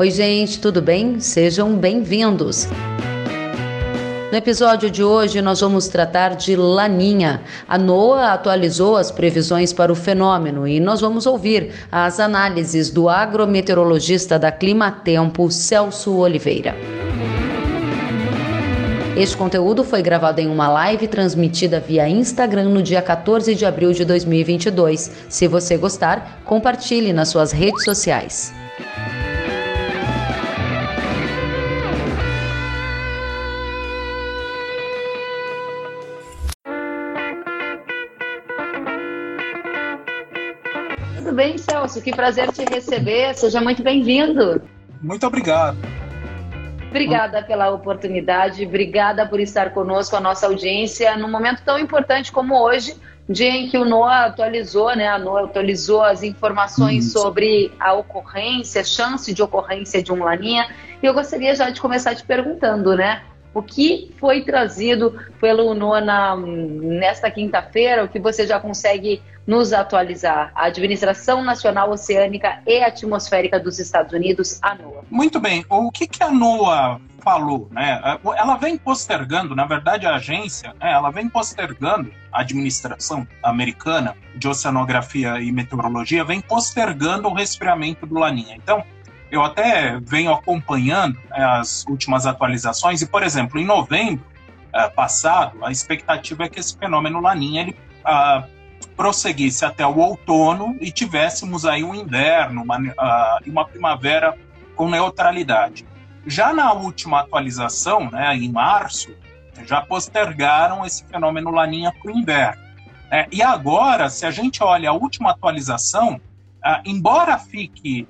Oi, gente, tudo bem? Sejam bem-vindos. No episódio de hoje, nós vamos tratar de Laninha. A NOAA atualizou as previsões para o fenômeno e nós vamos ouvir as análises do agrometeorologista da Climatempo, Celso Oliveira. Este conteúdo foi gravado em uma live transmitida via Instagram no dia 14 de abril de 2022. Se você gostar, compartilhe nas suas redes sociais. Celso? Que prazer te receber. Seja muito bem-vindo. Muito obrigado. Obrigada pela oportunidade, obrigada por estar conosco, a nossa audiência, num momento tão importante como hoje, dia em que o NOAA atualizou, né? A NOAA atualizou as informações Isso. sobre a ocorrência, chance de ocorrência de um laninha. E eu gostaria já de começar te perguntando, né? O que foi trazido pelo NOAA nesta quinta-feira, o que você já consegue nos atualizar? A Administração Nacional Oceânica e Atmosférica dos Estados Unidos, a NOAA. Muito bem. O que, que a NOAA falou? Né? Ela vem postergando, na verdade, a agência, né, ela vem postergando, a administração americana de oceanografia e meteorologia vem postergando o resfriamento do Laninha. Então, eu até venho acompanhando né, as últimas atualizações e, por exemplo, em novembro é, passado, a expectativa é que esse fenômeno Laninha ele ah, prosseguisse até o outono e tivéssemos aí um inverno uma, e uma primavera com neutralidade. Já na última atualização, né, em março, já postergaram esse fenômeno Laninha para o inverno. É, e agora, se a gente olha a última atualização, uh, embora fique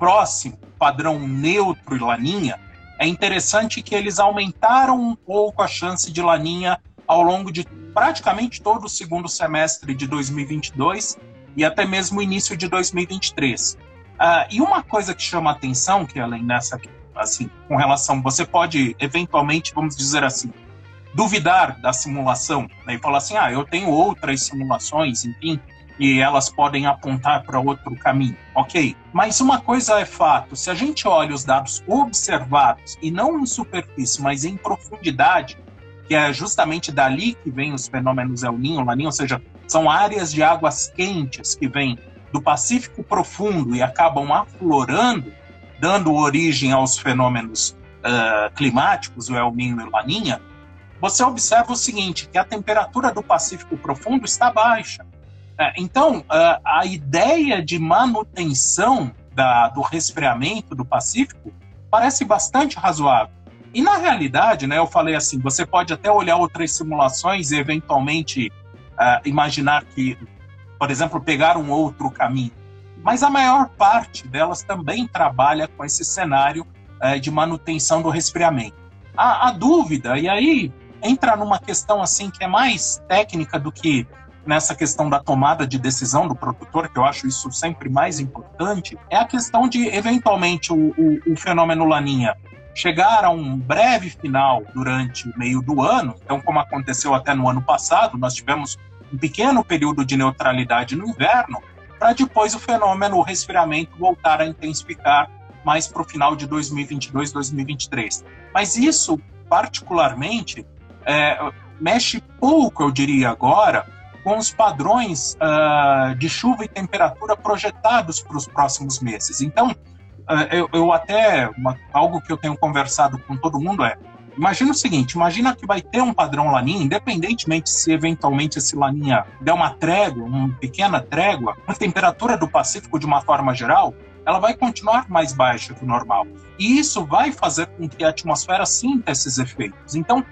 próximo padrão neutro e Laninha, é interessante que eles aumentaram um pouco a chance de Laninha ao longo de praticamente todo o segundo semestre de 2022 e até mesmo o início de 2023. Uh, ah, e uma coisa que chama atenção, que além dessa, assim, com relação, você pode eventualmente, vamos dizer assim, duvidar da simulação né, e falar assim, ah, eu tenho outras simulações, enfim, e elas podem apontar para outro caminho, ok? Mas uma coisa é fato: se a gente olha os dados observados e não em superfície, mas em profundidade, que é justamente dali que vem os fenômenos El Ninho, Laninho, ou seja, são áreas de águas quentes que vêm do Pacífico profundo e acabam aflorando, dando origem aos fenômenos uh, climáticos, o El Ninho e o Laninha, você observa o seguinte, que a temperatura do Pacífico profundo está baixa. Uh, então, uh, a ideia de manutenção da, do resfriamento do Pacífico parece bastante razoável. E na realidade, né, eu falei assim, você pode até olhar outras simulações e eventualmente uh, imaginar que, por exemplo, pegar um outro caminho. Mas a maior parte delas também trabalha com esse cenário uh, de manutenção do resfriamento. A, a dúvida, e aí entra numa questão assim que é mais técnica do que nessa questão da tomada de decisão do produtor, que eu acho isso sempre mais importante, é a questão de, eventualmente, o, o, o fenômeno Laninha chegar a um breve final durante o meio do ano. Então, como aconteceu até no ano passado, nós tivemos um pequeno período de neutralidade no inverno, para depois o fenômeno, o resfriamento, voltar a intensificar mais para o final de 2022, 2023. Mas isso, particularmente, é, mexe pouco, eu diria agora, com os padrões uh, de chuva e temperatura projetados para os próximos meses. Então, é, eu, eu até uma, algo que eu tenho conversado com todo mundo é imagina o seguinte, imagina que vai ter um padrão laninha, independentemente se eventualmente esse laninha der uma trégua, uma pequena trégua, a temperatura do Pacífico de uma forma geral, ela vai continuar mais baixa que o normal. E isso vai fazer com que a atmosfera sinta esses efeitos. Então,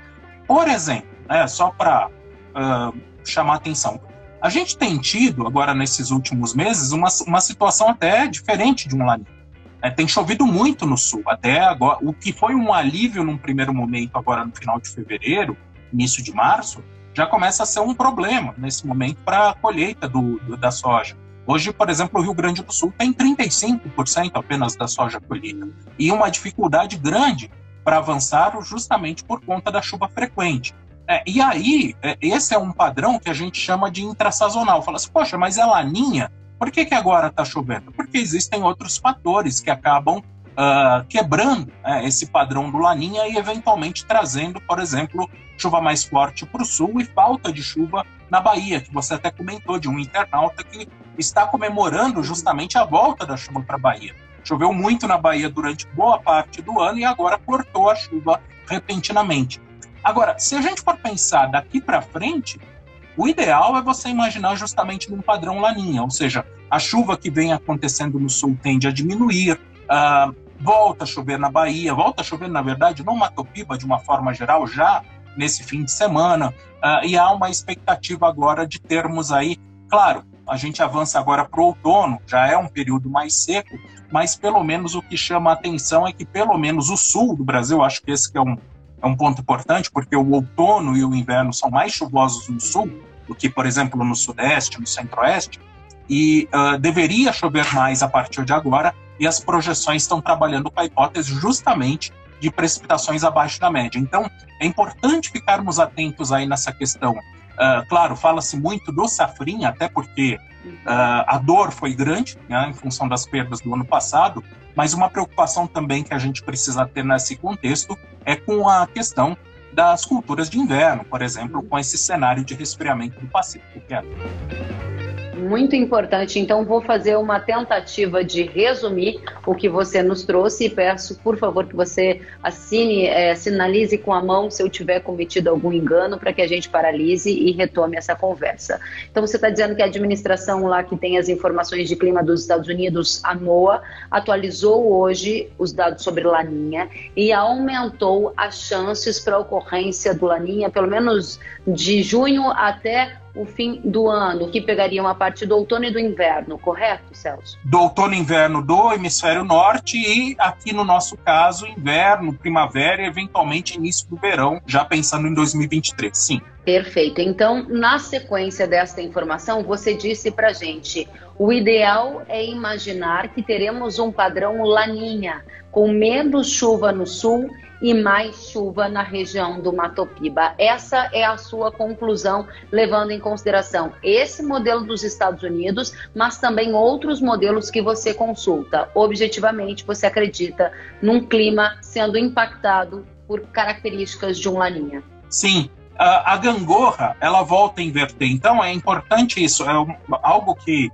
por exemplo, né, só para uh, chamar atenção, a gente tem tido agora nesses últimos meses uma, uma situação até diferente de um laninha. É, tem chovido muito no sul, até agora. O que foi um alívio num primeiro momento, agora no final de fevereiro, início de março, já começa a ser um problema nesse momento para a colheita do, do, da soja. Hoje, por exemplo, o Rio Grande do Sul tem 35% apenas da soja colhida e uma dificuldade grande para avançar justamente por conta da chuva frequente. É, e aí, é, esse é um padrão que a gente chama de intrasazonal. Fala assim, poxa, mas é laninha, Por que, que agora está chovendo? Porque existem outros fatores que acabam uh, quebrando né, esse padrão do Laninha e eventualmente trazendo, por exemplo, chuva mais forte para o sul e falta de chuva na Bahia, que você até comentou de um internauta que está comemorando justamente a volta da chuva para a Bahia. Choveu muito na Bahia durante boa parte do ano e agora cortou a chuva repentinamente. Agora, se a gente for pensar daqui para frente, o ideal é você imaginar justamente num padrão laninha, ou seja, a chuva que vem acontecendo no sul tende a diminuir, uh, volta a chover na Bahia, volta a chover, na verdade, no Matopiba, de uma forma geral, já nesse fim de semana, uh, e há uma expectativa agora de termos aí, claro, a gente avança agora para o outono, já é um período mais seco, mas pelo menos o que chama a atenção é que pelo menos o sul do Brasil, acho que esse que é um, é um ponto importante, porque o outono e o inverno são mais chuvosos no sul do que, por exemplo, no sudeste, no centro-oeste, e uh, deveria chover mais a partir de agora, e as projeções estão trabalhando com a hipótese justamente de precipitações abaixo da média. Então, é importante ficarmos atentos aí nessa questão. Uh, claro, fala-se muito do safrinha, até porque uh, a dor foi grande, né, em função das perdas do ano passado, mas uma preocupação também que a gente precisa ter nesse contexto é com a questão das culturas de inverno, por exemplo, com esse cenário de resfriamento do Pacífico. Muito importante. Então, vou fazer uma tentativa de resumir o que você nos trouxe e peço, por favor, que você assine, é, sinalize com a mão se eu tiver cometido algum engano para que a gente paralise e retome essa conversa. Então, você está dizendo que a administração lá que tem as informações de clima dos Estados Unidos, a NOAA, atualizou hoje os dados sobre Laninha e aumentou as chances para ocorrência do Laninha, pelo menos de junho até o fim do ano, que pegariam a parte do outono e do inverno, correto, Celso? Do outono e inverno do hemisfério norte e aqui no nosso caso, inverno, primavera e eventualmente início do verão, já pensando em 2023. Sim. Perfeito. Então, na sequência desta informação, você disse para gente: o ideal é imaginar que teremos um padrão laninha, com menos chuva no sul e mais chuva na região do Matopiba. Essa é a sua conclusão, levando em consideração esse modelo dos Estados Unidos, mas também outros modelos que você consulta. Objetivamente, você acredita num clima sendo impactado por características de um laninha? Sim, a gangorra ela volta a inverter. Então é importante isso. É algo que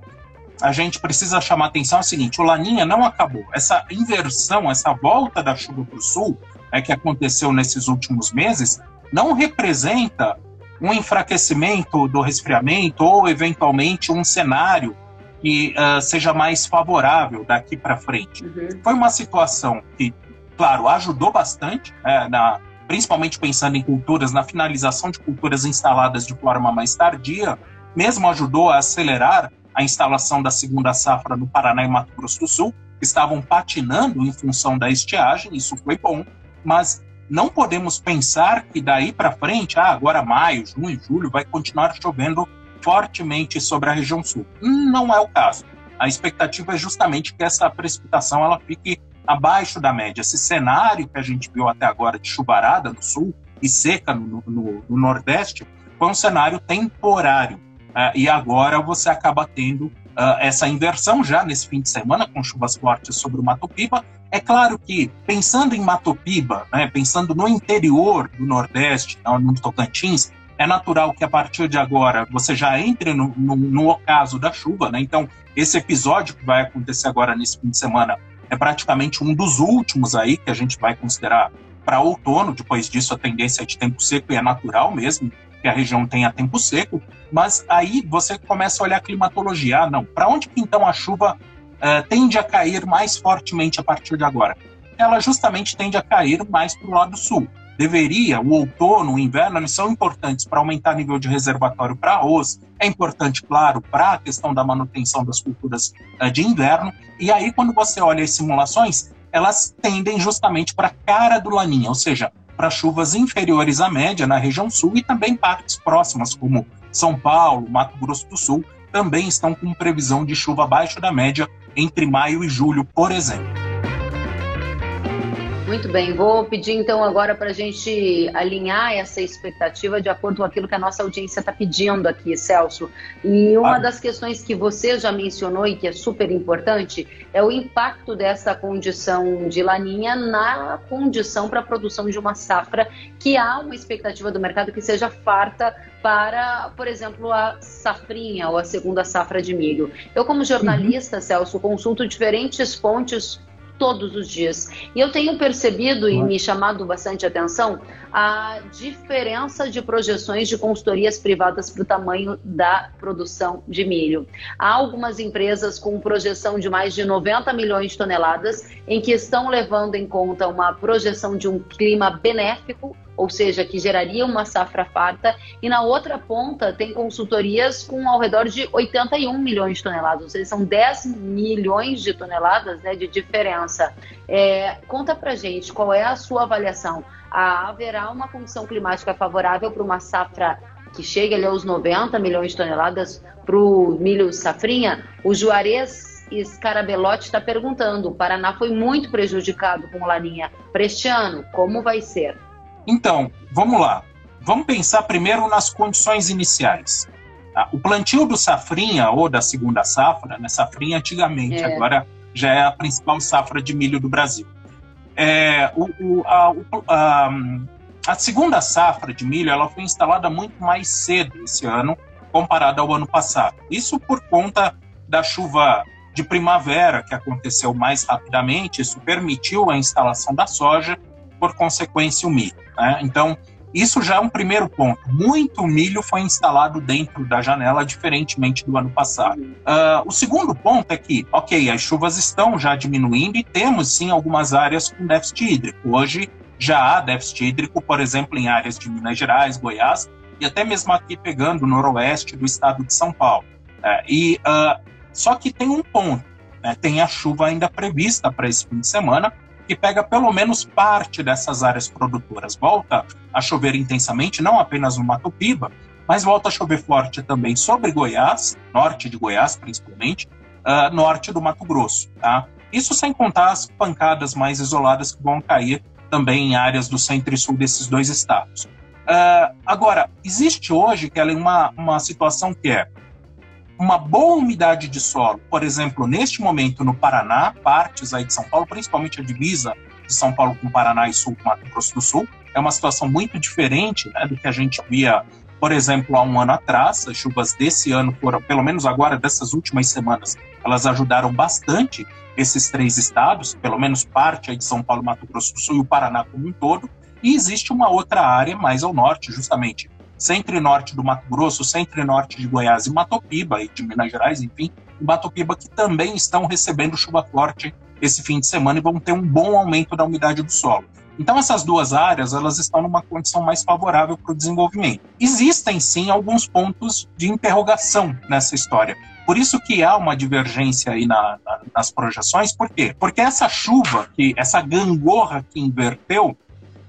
a gente precisa chamar atenção é o seguinte: o Laninha não acabou. Essa inversão, essa volta da chuva para o sul, é, que aconteceu nesses últimos meses, não representa um enfraquecimento do resfriamento ou, eventualmente, um cenário que uh, seja mais favorável daqui para frente. Uhum. Foi uma situação que, claro, ajudou bastante, é, na, principalmente pensando em culturas, na finalização de culturas instaladas de forma mais tardia, mesmo ajudou a acelerar a instalação da segunda safra no Paraná e Mato Grosso do Sul, que estavam patinando em função da estiagem, isso foi bom, mas não podemos pensar que daí para frente, ah, agora maio, junho, julho, vai continuar chovendo fortemente sobre a região sul. Não é o caso. A expectativa é justamente que essa precipitação ela fique abaixo da média. Esse cenário que a gente viu até agora de chuvarada no sul e seca no, no, no nordeste foi um cenário temporário. Uh, e agora você acaba tendo uh, essa inversão já nesse fim de semana, com chuvas fortes sobre o Mato Piba. É claro que, pensando em Mato Piba, né, pensando no interior do Nordeste, no Tocantins, é natural que a partir de agora você já entre no, no, no ocaso da chuva. Né? Então, esse episódio que vai acontecer agora nesse fim de semana é praticamente um dos últimos aí que a gente vai considerar para outono. Depois disso, a tendência é de tempo seco e é natural mesmo que a região tenha tempo seco, mas aí você começa a olhar a climatologia. Ah, não, para onde que então a chuva uh, tende a cair mais fortemente a partir de agora? Ela justamente tende a cair mais para o lado sul. Deveria, o outono, o inverno, eles são importantes para aumentar nível de reservatório para arroz, é importante, claro, para a questão da manutenção das culturas uh, de inverno. E aí, quando você olha as simulações, elas tendem justamente para a cara do laninha, ou seja, para chuvas inferiores à média na região sul e também partes próximas, como São Paulo, Mato Grosso do Sul, também estão com previsão de chuva abaixo da média entre maio e julho, por exemplo. Muito bem, vou pedir então agora para a gente alinhar essa expectativa de acordo com aquilo que a nossa audiência está pedindo aqui, Celso. E uma ah. das questões que você já mencionou e que é super importante é o impacto dessa condição de laninha na condição para a produção de uma safra que há uma expectativa do mercado que seja farta para, por exemplo, a safrinha ou a segunda safra de milho. Eu, como jornalista, uhum. Celso, consulto diferentes fontes todos os dias. E eu tenho percebido e me chamado bastante atenção a diferença de projeções de consultorias privadas para o tamanho da produção de milho. Há algumas empresas com projeção de mais de 90 milhões de toneladas, em que estão levando em conta uma projeção de um clima benéfico ou seja, que geraria uma safra farta, e na outra ponta tem consultorias com ao redor de 81 milhões de toneladas, ou seja, são 10 milhões de toneladas né, de diferença. É, conta pra gente qual é a sua avaliação. Ah, haverá uma condição climática favorável para uma safra que chegue ali aos 90 milhões de toneladas para o milho safrinha? O Juarez Scarabelotti está perguntando: o Paraná foi muito prejudicado com laninha para este ano, como vai ser? Então, vamos lá. Vamos pensar primeiro nas condições iniciais. Tá? O plantio do safrinha ou da segunda safra, né? Safrinha antigamente, é. agora já é a principal safra de milho do Brasil. É, o, o, a, a, a, segunda safra de milho ela foi instalada muito mais cedo esse ano comparado ao ano passado. Isso por conta da chuva de primavera que aconteceu mais rapidamente. Isso permitiu a instalação da soja por consequência, o milho. Né? Então, isso já é um primeiro ponto. Muito milho foi instalado dentro da janela, diferentemente do ano passado. Uh, o segundo ponto é que, ok, as chuvas estão já diminuindo e temos sim algumas áreas com déficit hídrico. Hoje já há déficit hídrico, por exemplo, em áreas de Minas Gerais, Goiás e até mesmo aqui pegando o noroeste do estado de São Paulo. Uh, e uh, só que tem um ponto, né? tem a chuva ainda prevista para esse fim de semana que pega pelo menos parte dessas áreas produtoras. Volta a chover intensamente, não apenas no Mato Piba, mas volta a chover forte também sobre Goiás, norte de Goiás principalmente, uh, norte do Mato Grosso. Tá? Isso sem contar as pancadas mais isoladas que vão cair também em áreas do centro e sul desses dois estados. Uh, agora, existe hoje, Kelly, uma, uma situação que é uma boa umidade de solo, por exemplo, neste momento no Paraná, partes aí de São Paulo, principalmente a divisa de São Paulo com Paraná e Sul com Mato Grosso do Sul, é uma situação muito diferente né, do que a gente via, por exemplo, há um ano atrás. As chuvas desse ano foram, pelo menos agora, dessas últimas semanas, elas ajudaram bastante esses três estados, pelo menos parte aí de São Paulo, Mato Grosso do Sul e o Paraná como um todo. E existe uma outra área mais ao norte, justamente centro e norte do Mato Grosso, centro e norte de Goiás e Matopiba, e de Minas Gerais, enfim, e Matopiba, que também estão recebendo chuva forte esse fim de semana e vão ter um bom aumento da umidade do solo. Então essas duas áreas elas estão numa condição mais favorável para o desenvolvimento. Existem sim alguns pontos de interrogação nessa história. Por isso que há uma divergência aí na, na, nas projeções. Por quê? Porque essa chuva, que essa gangorra que inverteu,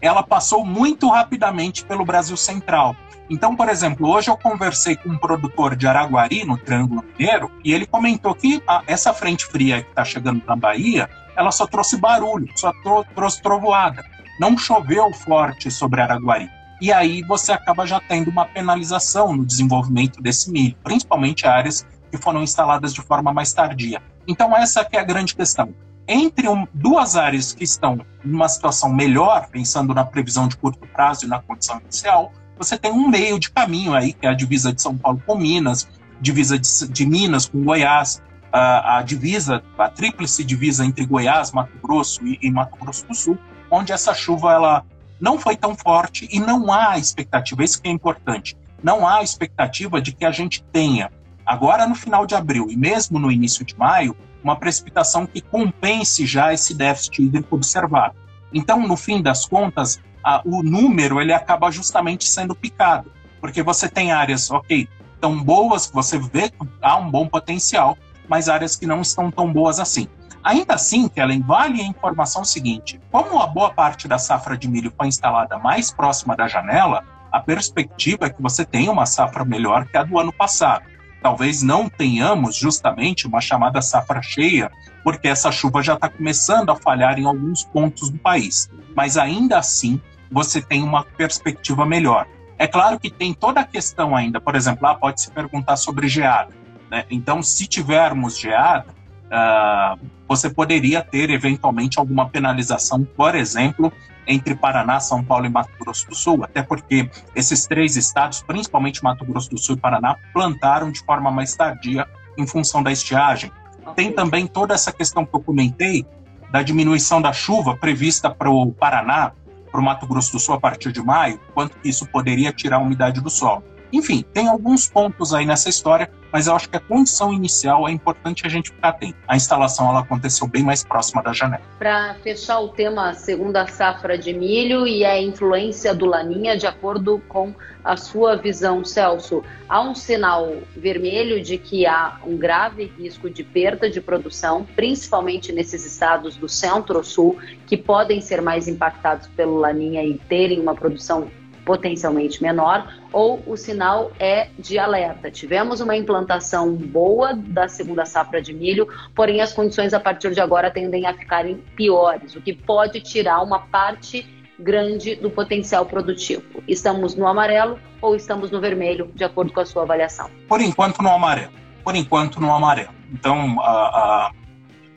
ela passou muito rapidamente pelo Brasil Central. Então, por exemplo, hoje eu conversei com um produtor de Araguari, no Triângulo Mineiro, e ele comentou que a, essa frente fria que está chegando na Bahia, ela só trouxe barulho, só tro, trouxe trovoada. Não choveu forte sobre Araguari. E aí você acaba já tendo uma penalização no desenvolvimento desse milho, principalmente áreas que foram instaladas de forma mais tardia. Então essa é a grande questão. Entre um, duas áreas que estão numa situação melhor, pensando na previsão de curto prazo e na condição inicial, você tem um meio de caminho aí, que é a divisa de São Paulo com Minas, divisa de, de Minas com Goiás, a, a, divisa, a tríplice divisa entre Goiás, Mato Grosso e, e, Mato Grosso do Sul, onde essa chuva ela não foi tão forte e não há expectativa, isso que é importante, não há expectativa de que a gente tenha, agora no final de abril e mesmo no início de maio, uma precipitação que compense já esse déficit hídrico observado. Então, no fim das contas, a, o número ele acaba justamente sendo picado, porque você tem áreas, ok, tão boas que você vê que há um bom potencial, mas áreas que não estão tão boas assim. Ainda assim, Kellen, vale a informação seguinte: como a boa parte da safra de milho foi instalada mais próxima da janela, a perspectiva é que você tenha uma safra melhor que a do ano passado. Talvez não tenhamos justamente uma chamada safra cheia, porque essa chuva já está começando a falhar em alguns pontos do país. Mas ainda assim, você tem uma perspectiva melhor. É claro que tem toda a questão ainda, por exemplo, lá pode se perguntar sobre geada. Né? Então, se tivermos geada, uh, você poderia ter eventualmente alguma penalização, por exemplo, entre Paraná, São Paulo e Mato Grosso do Sul, até porque esses três estados, principalmente Mato Grosso do Sul e Paraná, plantaram de forma mais tardia em função da estiagem. Tem também toda essa questão que eu comentei da diminuição da chuva prevista para o Paraná, para o Mato Grosso do Sul a partir de maio, quanto que isso poderia tirar a umidade do solo. Enfim, tem alguns pontos aí nessa história, mas eu acho que a condição inicial é importante a gente ficar atento. A instalação ela aconteceu bem mais próxima da janela. Para fechar o tema segunda safra de milho e a influência do Laninha, de acordo com a sua visão, Celso, há um sinal vermelho de que há um grave risco de perda de produção, principalmente nesses estados do centro-sul, que podem ser mais impactados pelo Laninha e terem uma produção potencialmente menor, ou o sinal é de alerta. Tivemos uma implantação boa da segunda safra de milho, porém as condições a partir de agora tendem a ficarem piores, o que pode tirar uma parte grande do potencial produtivo. Estamos no amarelo ou estamos no vermelho, de acordo com a sua avaliação? Por enquanto no amarelo. Por enquanto no amarelo. Então, a, a,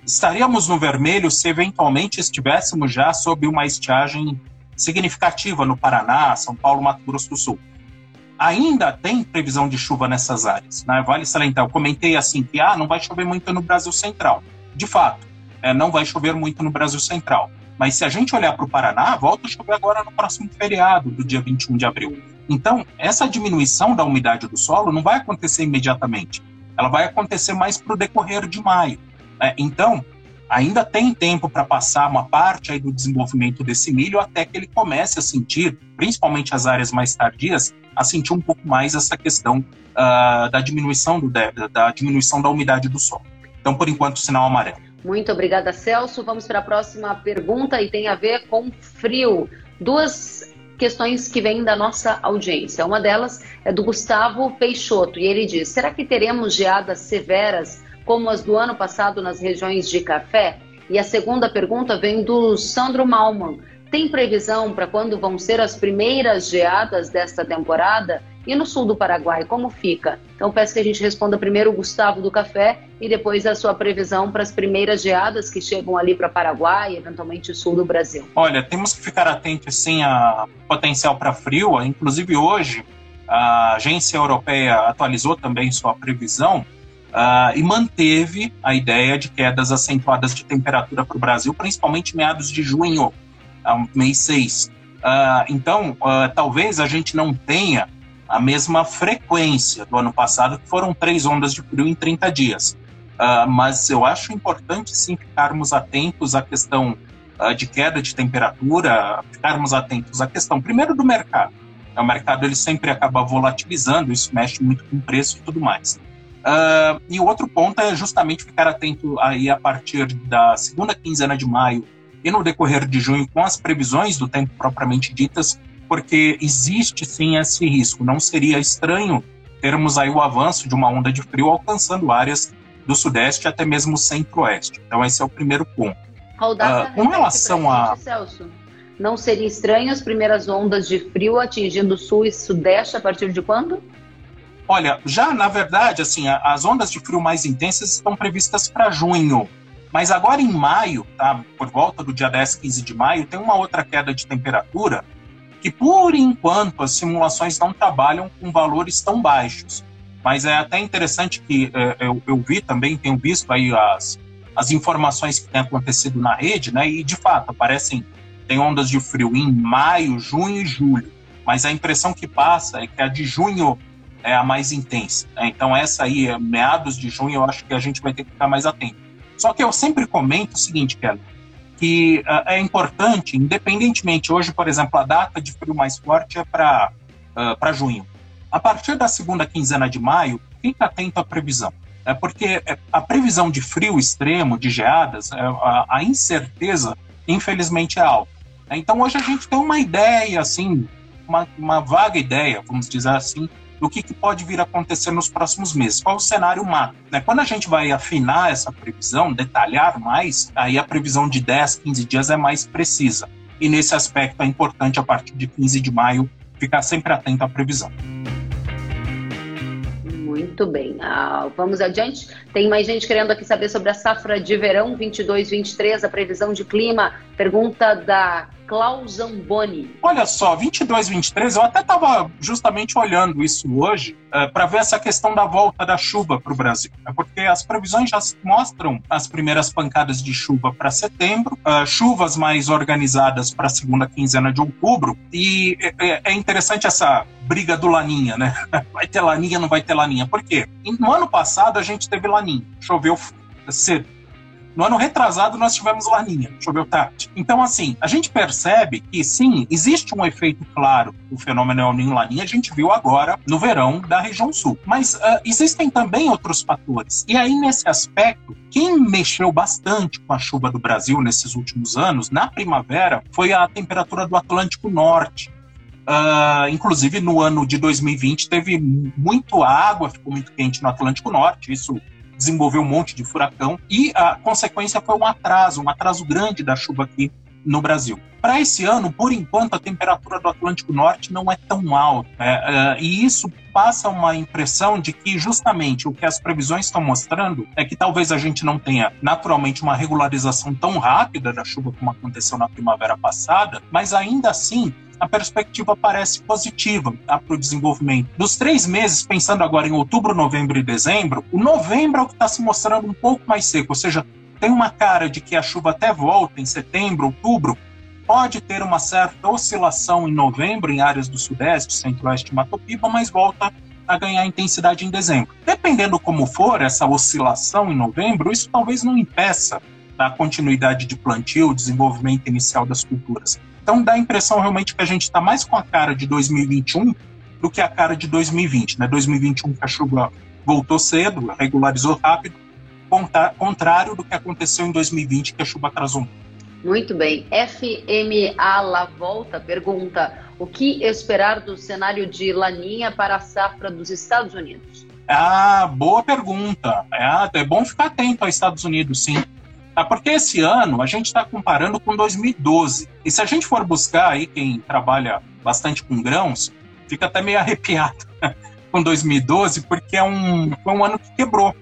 estaríamos no vermelho se eventualmente estivéssemos já sob uma estiagem significativa no Paraná, São Paulo, Mato Grosso do Sul. Ainda tem previsão de chuva nessas áreas. Né? Vale salientar, eu comentei assim que ah, não vai chover muito no Brasil Central. De fato, é, não vai chover muito no Brasil Central. Mas se a gente olhar para o Paraná, volta a chover agora no próximo feriado, do dia 21 de abril. Então, essa diminuição da umidade do solo não vai acontecer imediatamente. Ela vai acontecer mais para o decorrer de maio. Né? Então, ainda tem tempo para passar uma parte aí do desenvolvimento desse milho até que ele comece a sentir, principalmente as áreas mais tardias, a sentir um pouco mais essa questão uh, da diminuição do da diminuição da umidade do solo. Então, por enquanto, sinal amarelo. Muito obrigada, Celso. Vamos para a próxima pergunta e tem a ver com frio. Duas questões que vêm da nossa audiência. Uma delas é do Gustavo Peixoto e ele diz: será que teremos geadas severas como as do ano passado nas regiões de café? E a segunda pergunta vem do Sandro Malman. Tem previsão para quando vão ser as primeiras geadas desta temporada? E no sul do Paraguai, como fica? Então peço que a gente responda primeiro o Gustavo do Café e depois a sua previsão para as primeiras geadas que chegam ali para Paraguai e eventualmente o sul do Brasil. Olha, temos que ficar atentos sim a potencial para frio. Inclusive hoje a agência europeia atualizou também sua previsão Uh, e manteve a ideia de quedas acentuadas de temperatura para o Brasil, principalmente meados de junho, uh, mês 6. Uh, ah, então, talvez a gente não tenha a mesma frequência do ano passado, que foram três ondas de frio em 30 dias. mas eu acho importante, sim, ficarmos atentos à questão de queda de temperatura, ficarmos atentos à questão, primeiro, do mercado. O mercado ele sempre acaba volatilizando, isso mexe muito com o preço e tudo mais. Uh, e o outro ponto é justamente ficar atento aí a partir da segunda quinzena de maio e no decorrer de junho com as previsões do tempo propriamente ditas, porque existe sim esse risco. Não seria estranho termos aí o avanço de uma onda de frio alcançando áreas do sudeste até mesmo centro-oeste. Então esse é o primeiro ponto. Uh, com relação a Celso, não seria estranho as primeiras ondas de frio atingindo o sul e sudeste a partir de quando? Olha, já na verdade, assim, as ondas de frio mais intensas estão previstas para junho. Mas agora em maio, tá, por volta do dia 10, 15 de maio, tem uma outra queda de temperatura que, por enquanto, as simulações não trabalham com valores tão baixos. Mas é até interessante que é, eu, eu, vi também, tenho visto aí as, as informações que têm acontecido na rede, né? E de fato aparecem, tem ondas de frio em maio, junho e julho. Mas a impressão que passa é que a de junho é a mais intensa. Né? Então, essa aí, meados de junho, eu acho que a gente vai ter que ficar mais atento. Só que eu sempre comento o seguinte, Kelly, que uh, é importante, independentemente, hoje, por exemplo, a data de frio mais forte é para uh, ah, junho. A partir da segunda quinzena de maio, fique atento à previsão. É porque é, a previsão de frio extremo, de geadas, é, a, a incerteza, infelizmente, é alta. Então, hoje a gente tem uma ideia, assim, uma, uma vaga ideia, vamos dizer assim, do que, que, pode vir a acontecer nos próximos meses, qual o cenário macro. Né? Quando a gente vai afinar essa previsão, detalhar mais, aí a previsão de 10, 15 dias é mais precisa. E nesse aspecto é importante, a partir de 15 de maio, ficar sempre atento à previsão. Muito bem. Ah, vamos adiante. Tem mais gente querendo aqui saber sobre a safra de verão 22-23, a previsão de clima. Pergunta da Clausamboni. Olha só, 22, 23, eu até estava justamente olhando isso hoje uh, eh, para ver essa questão da volta da chuva para o Brasil. Né? Porque as previsões já mostram as primeiras pancadas de chuva para setembro, uh, chuvas mais organizadas para a segunda quinzena de outubro, e é, é, é interessante essa briga do Laninha, né? Vai ter Laninha, não vai ter Laninha. Por quê? No ano passado a gente teve Laninha, choveu cedo no ano retrasado, nós tivemos laninha, choveu tarde. Então, assim, a gente percebe que, sim, existe um efeito claro do fenômeno El Niño Laninha, a gente viu agora no verão da região sul. Mas uh, existem também outros fatores. E aí, nesse aspecto, quem mexeu bastante com a chuva do Brasil nesses últimos anos, na primavera, foi a temperatura do Atlântico Norte. Uh, inclusive, no ano de 2020, teve muito água, ficou muito quente no Atlântico Norte, isso desenvolveu um monte de furacão e a consequência foi um atraso, um atraso grande da chuva aqui no Brasil. Para esse ano, por enquanto, a temperatura do Atlântico Norte não é tão alta. Né? Uh, e isso passa uma impressão de que, justamente, o que as previsões estão mostrando é que talvez a gente não tenha, naturalmente, uma regularização tão rápida da chuva como aconteceu na primavera passada, mas ainda assim a perspectiva parece positiva tá, para o desenvolvimento. Dos três meses, pensando agora em outubro, novembro e dezembro, o novembro é o que está se mostrando um pouco mais seco, ou seja, tem uma cara de que a chuva até volta em setembro, outubro, pode ter uma certa oscilação em novembro em áreas do sudeste, centro-oeste e Mato Piba, mas volta a ganhar intensidade em dezembro. Dependendo como for essa oscilação em novembro, isso talvez não impeça a continuidade de plantio, o desenvolvimento inicial das culturas. Então dá a impressão realmente que a gente está mais com a cara de 2021 do que a cara de 2020. Né? 2021 que a chuva voltou cedo, regularizou rápido, contrário do que aconteceu em 2020 que a chuva atrasou. Muito bem. FMA La Volta pergunta: o que esperar do cenário de Laninha para a safra dos Estados Unidos? Ah, boa pergunta. É, é bom ficar atento aos Estados Unidos, sim. Tá? Porque esse ano a gente está comparando com 2012. E se a gente for buscar aí quem trabalha bastante com grãos, fica até meio arrepiado com 2012, porque é um, foi um ano que quebrou.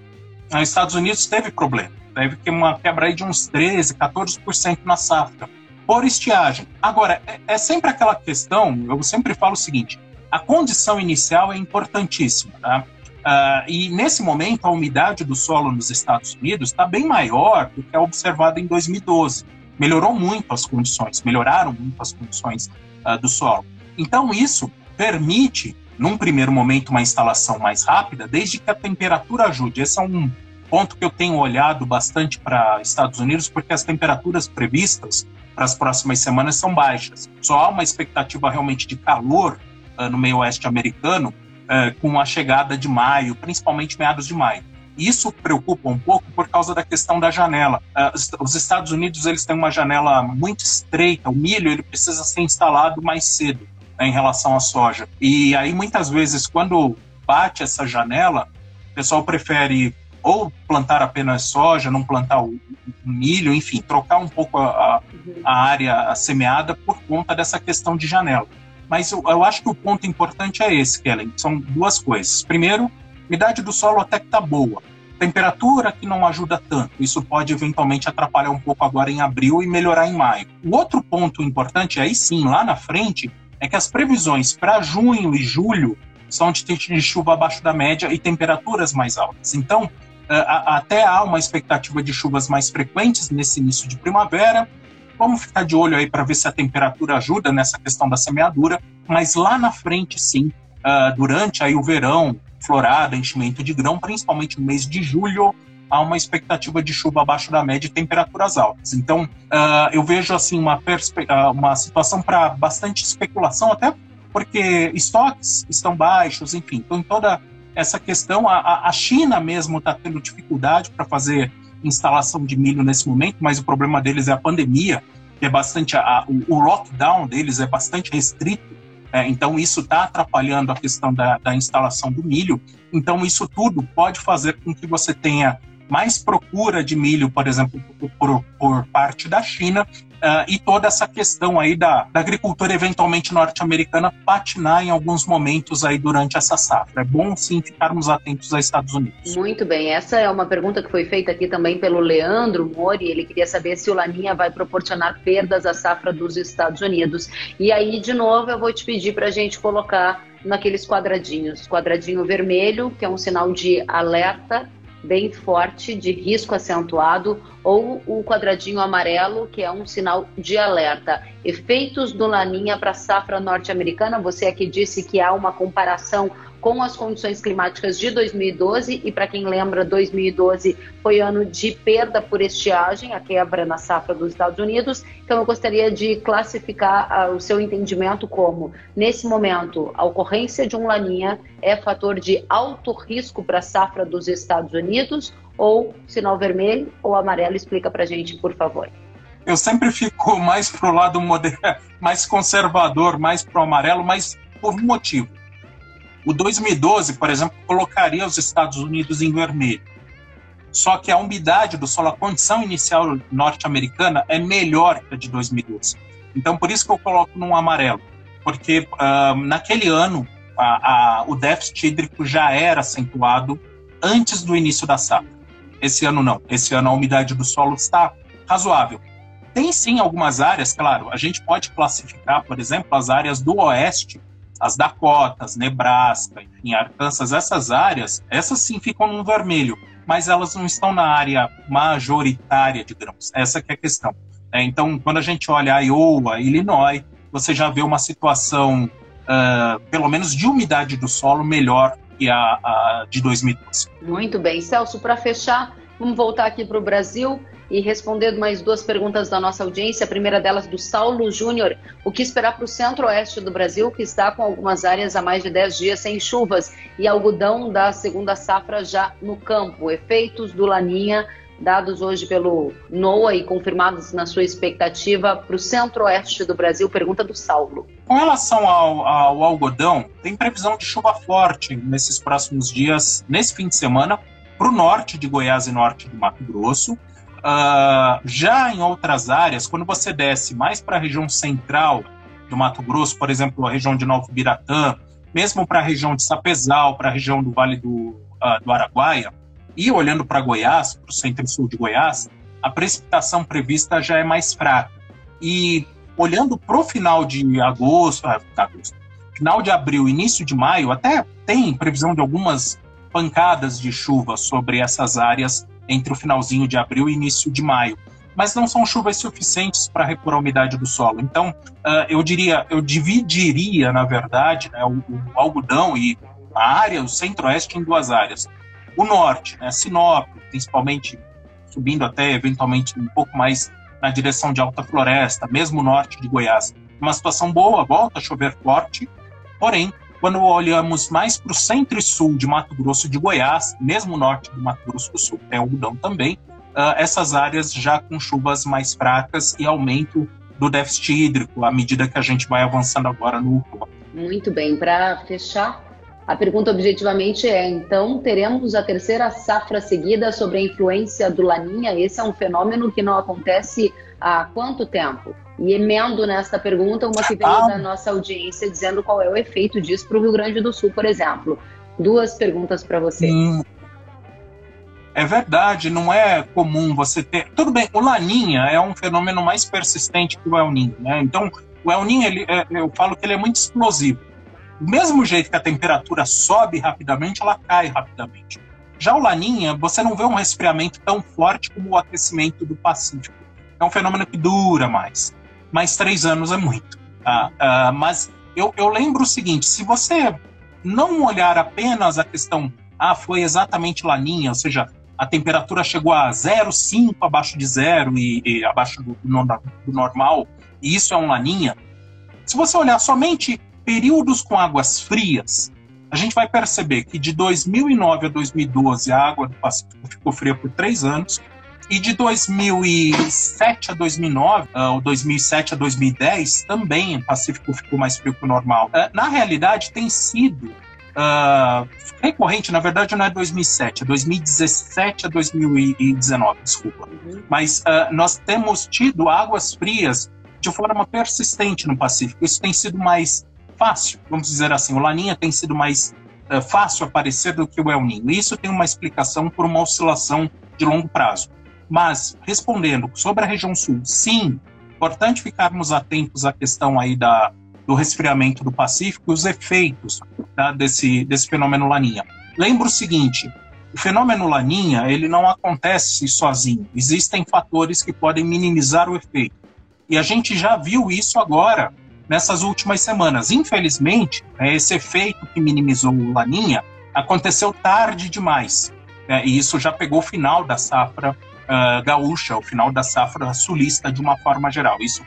Os Estados Unidos teve problema. Teve uma quebra aí de uns 13, 14% na safra, por estiagem. Agora, é, é sempre aquela questão, eu sempre falo o seguinte, a condição inicial é importantíssima, tá? Uh, e nesse momento, a umidade do solo nos Estados Unidos está bem maior do que a observada em 2012. Melhorou muito as condições, melhoraram muito as condições uh, do solo. Então, isso permite, num primeiro momento, uma instalação mais rápida, desde que a temperatura ajude. Esse é um ponto que eu tenho olhado bastante para Estados Unidos, porque as temperaturas previstas para as próximas semanas são baixas. Só há uma expectativa realmente de calor uh, no meio oeste americano é, com a chegada de maio, principalmente meados de maio. Isso preocupa um pouco por causa da questão da janela. Uh, os Estados Unidos eles têm uma janela muito estreita. O milho ele precisa ser instalado mais cedo né, em relação à soja. E aí muitas vezes quando bate essa janela, o pessoal prefere ou plantar apenas soja, não plantar o milho, enfim, trocar um pouco a, a área semeada por conta dessa questão de janela. Mas eu, eu acho que o ponto importante é esse, Kellen. São duas coisas. Primeiro, umidade do solo até que está boa. Temperatura que não ajuda tanto. Isso pode eventualmente atrapalhar um pouco agora em abril e melhorar em maio. O outro ponto importante, aí sim, lá na frente, é que as previsões para junho e julho são de, de chuva abaixo da média e temperaturas mais altas. Então, até há uma expectativa de chuvas mais frequentes nesse início de primavera, Vamos ficar de olho aí para ver se a temperatura ajuda nessa questão da semeadura, mas lá na frente, sim, uh, durante aí o verão, florada, enchimento de grão, principalmente no mês de julho, há uma expectativa de chuva abaixo da média e temperaturas altas. Então, uh, eu vejo assim uma, uh, uma situação para bastante especulação, até porque estoques estão baixos, enfim, então toda essa questão, a, a China mesmo está tendo dificuldade para fazer instalação de milho nesse momento, mas o problema deles é a pandemia, que é bastante a, o, o, lockdown deles é bastante restrito É, então, isso está atrapalhando a questão da, da instalação do milho. Então, isso tudo pode fazer com que você tenha mais procura de milho, por exemplo, por, por parte da China, Uh, e toda essa questão aí da, da agricultura eventualmente norte-americana patinar em alguns momentos aí durante essa safra. É bom sim ficarmos atentos aos Estados Unidos. Muito bem, essa é uma pergunta que foi feita aqui também pelo Leandro Mori, ele queria saber se o Laninha vai proporcionar perdas à safra dos Estados Unidos. E aí, de novo, eu vou te pedir para a gente colocar naqueles quadradinhos, quadradinho vermelho, que é um sinal de alerta, bem forte de risco acentuado ou o quadradinho amarelo, que é um sinal de alerta. Efeitos do Laninha para a safra norte-americana, você aqui disse que há uma comparação com as condições climáticas de 2012 e para quem lembra, 2012 foi ano de perda por estiagem, a quebra na safra dos Estados Unidos. Então eu gostaria de classificar uh, o seu entendimento como, nesse momento, a ocorrência de um laninha é fator de alto risco para a safra dos Estados Unidos ou sinal vermelho ou amarelo? Explica para gente, por favor eu sempre fico mais pro lado mais conservador, mais pro amarelo, mas por um motivo. O 2012, por exemplo, colocaria os Estados Unidos em vermelho. Só que a umidade do solo, a condição inicial norte-americana é melhor que a de 2012. Então, por isso que eu coloco num amarelo. Porque uh, naquele ano, a, a, o déficit hídrico já era acentuado antes do início da safra. Esse ano não. Esse ano a umidade do solo está razoável. Tem sim algumas áreas, claro, a gente pode classificar, por exemplo, as áreas do oeste as Dakotas, Nebraska, enfim, Arkansas, essas áreas, essas sim ficam no vermelho, mas elas não estão na área majoritária de grãos. Essa é a questão. É, então, quando a gente olha Iowa, Illinois, você já vê uma situação, uh, pelo menos de umidade do solo, melhor que a, a de 2012. Muito bem. Celso, para fechar, vamos voltar aqui para o Brasil e respondendo mais duas perguntas da nossa audiência. A primeira delas do Saulo Júnior. O que esperar para o centro-oeste do Brasil, que está com algumas áreas há mais de 10 dias sem chuvas e algodão da segunda safra já no campo? Efeitos do Laninha dados hoje pelo NOAA e confirmados na sua expectativa para o centro-oeste do Brasil? Pergunta do Saulo. Com relação ao, ao, algodão, tem previsão de chuva forte nesses próximos dias, nesse fim de semana, para o norte de Goiás e norte do Mato Grosso. Uh, já em outras áreas, quando você desce mais para a região central do Mato Grosso, por exemplo, a região de Novo Biratã, mesmo para a região de Sapezal, para a região do Vale do, uh, do Araguaia, e olhando para Goiás, para o centro-sul de Goiás, a precipitação prevista já é mais fraca. E olhando para o final de agosto, ah, agosto, final de abril, início de maio, até tem previsão de algumas pancadas de chuva sobre essas áreas entre o finalzinho de abril e início de maio. Mas não são chuvas suficientes para repor a umidade do solo. Então, uh, eu diria, eu dividiria, na verdade, né, o, o, algodão e a área, o centro-oeste, em duas áreas. O norte, né, Sinop, principalmente subindo até eventualmente um pouco mais na direção de Alta Floresta, mesmo norte de Goiás. Uma situação boa, volta a chover forte, porém quando olhamos mais para o centro e sul de Mato Grosso de Goiás, mesmo norte do Mato Grosso do Sul, tem algodão também, uh, essas áreas já com chuvas mais fracas e aumento do déficit hídrico à medida que a gente vai avançando agora no Muito bem, para fechar, a pergunta objetivamente é: então teremos a terceira safra seguida sobre a influência do Laninha? Esse é um fenômeno que não acontece há quanto tempo? E emendo nesta pergunta uma que veio ah. da nossa audiência dizendo qual é o efeito disso para o Rio Grande do Sul, por exemplo. Duas perguntas para você. Hum, é verdade, não é comum você ter. Tudo bem, o Laninha é um fenômeno mais persistente que o El Ninho, né? Então, o El Ninho, ele, é, eu falo que ele é muito explosivo. Do mesmo jeito que a temperatura sobe rapidamente, ela cai rapidamente. Já o Laninha, você não vê um resfriamento tão forte como o aquecimento do Pacífico. É um fenômeno que dura mais mas três anos é muito. Tá? Uh, mas eu, eu lembro o seguinte: se você não olhar apenas a questão, ah, foi exatamente laninha, ou seja, a temperatura chegou a 0,5 abaixo de zero e, e abaixo do, do, normal, e isso é um laninha. Se você olhar somente períodos com águas frias, a gente vai perceber que de 2009 a 2012 a água do Pacífico ficou fria por três anos, E de 2007 a 2009, uh, ou 2007 a 2010, também o Pacífico ficou mais frio que o normal. Uh, na realidade, tem sido uh, recorrente, na verdade não é 2007, é 2017 a 2019, desculpa. Uhum. Mas uh, nós temos tido águas frias de forma persistente no Pacífico. Isso tem sido mais fácil, vamos dizer assim. O Laninha tem sido mais uh, fácil aparecer do que o El Ninho. Isso tem uma explicação por uma oscilação de longo prazo. Mas, respondendo sobre a região sul, sim, importante ficarmos atentos à questão aí da, do resfriamento do Pacífico e os efeitos tá, desse, desse fenômeno Laninha. Lembra o seguinte, o fenômeno Laninha ele não acontece sozinho. Existem fatores que podem minimizar o efeito. E a gente já viu isso agora, nessas últimas semanas. Infelizmente, né, esse efeito que minimizou o Laninha aconteceu tarde demais. Né, e isso já pegou o final da safra uh, gaúcha, o final da safra sulista de uma forma geral. Isso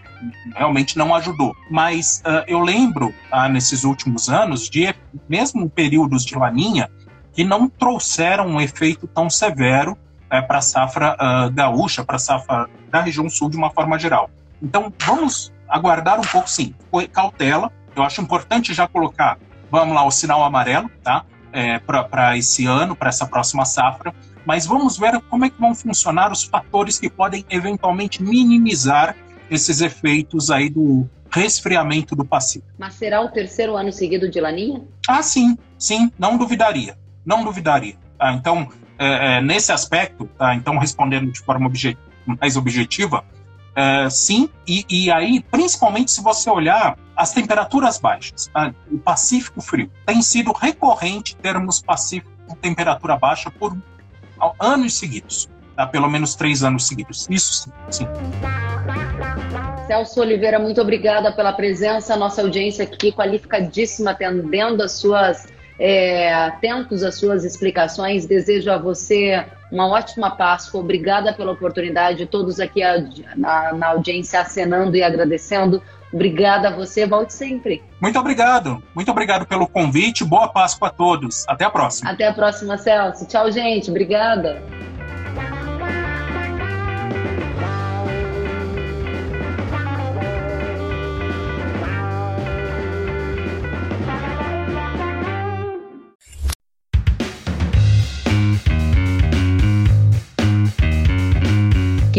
realmente não ajudou. Mas uh, eu lembro, uh, nesses últimos anos, de mesmo períodos de laninha que não trouxeram um efeito tão severo uh, para a safra gaúcha, para a safra da região sul de uma forma geral. Então, vamos aguardar um pouco, sim, cautela. Eu acho importante já colocar, vamos lá, o sinal amarelo, tá? É, para esse ano, para essa próxima safra, mas vamos ver como é que vão funcionar os fatores que podem eventualmente minimizar esses efeitos aí do resfriamento do Pacífico. Mas será o terceiro ano seguido de laninha? Ah, sim, sim, não duvidaria, não duvidaria. Tá? Então, é, é, nesse aspecto, tá? então respondendo de forma obje mais objetiva, é, sim, e, e, aí, principalmente se você olhar as temperaturas baixas, tá? o Pacífico frio, tem sido recorrente termos Pacífico com temperatura baixa por anos seguidos, tá? pelo menos três anos seguidos. Isso sim. Celso Oliveira, muito obrigada pela presença, nossa audiência aqui qualificadíssima, atendendo as suas, é, atentos às suas explicações. Desejo a você uma ótima Páscoa, obrigada pela oportunidade, todos aqui a, na, na audiência acenando e agradecendo. Obrigada a você, volte sempre. Muito obrigado, muito obrigado pelo convite, boa Páscoa a todos. Até a próxima. Até a próxima, Celso. Tchau, gente. Obrigada.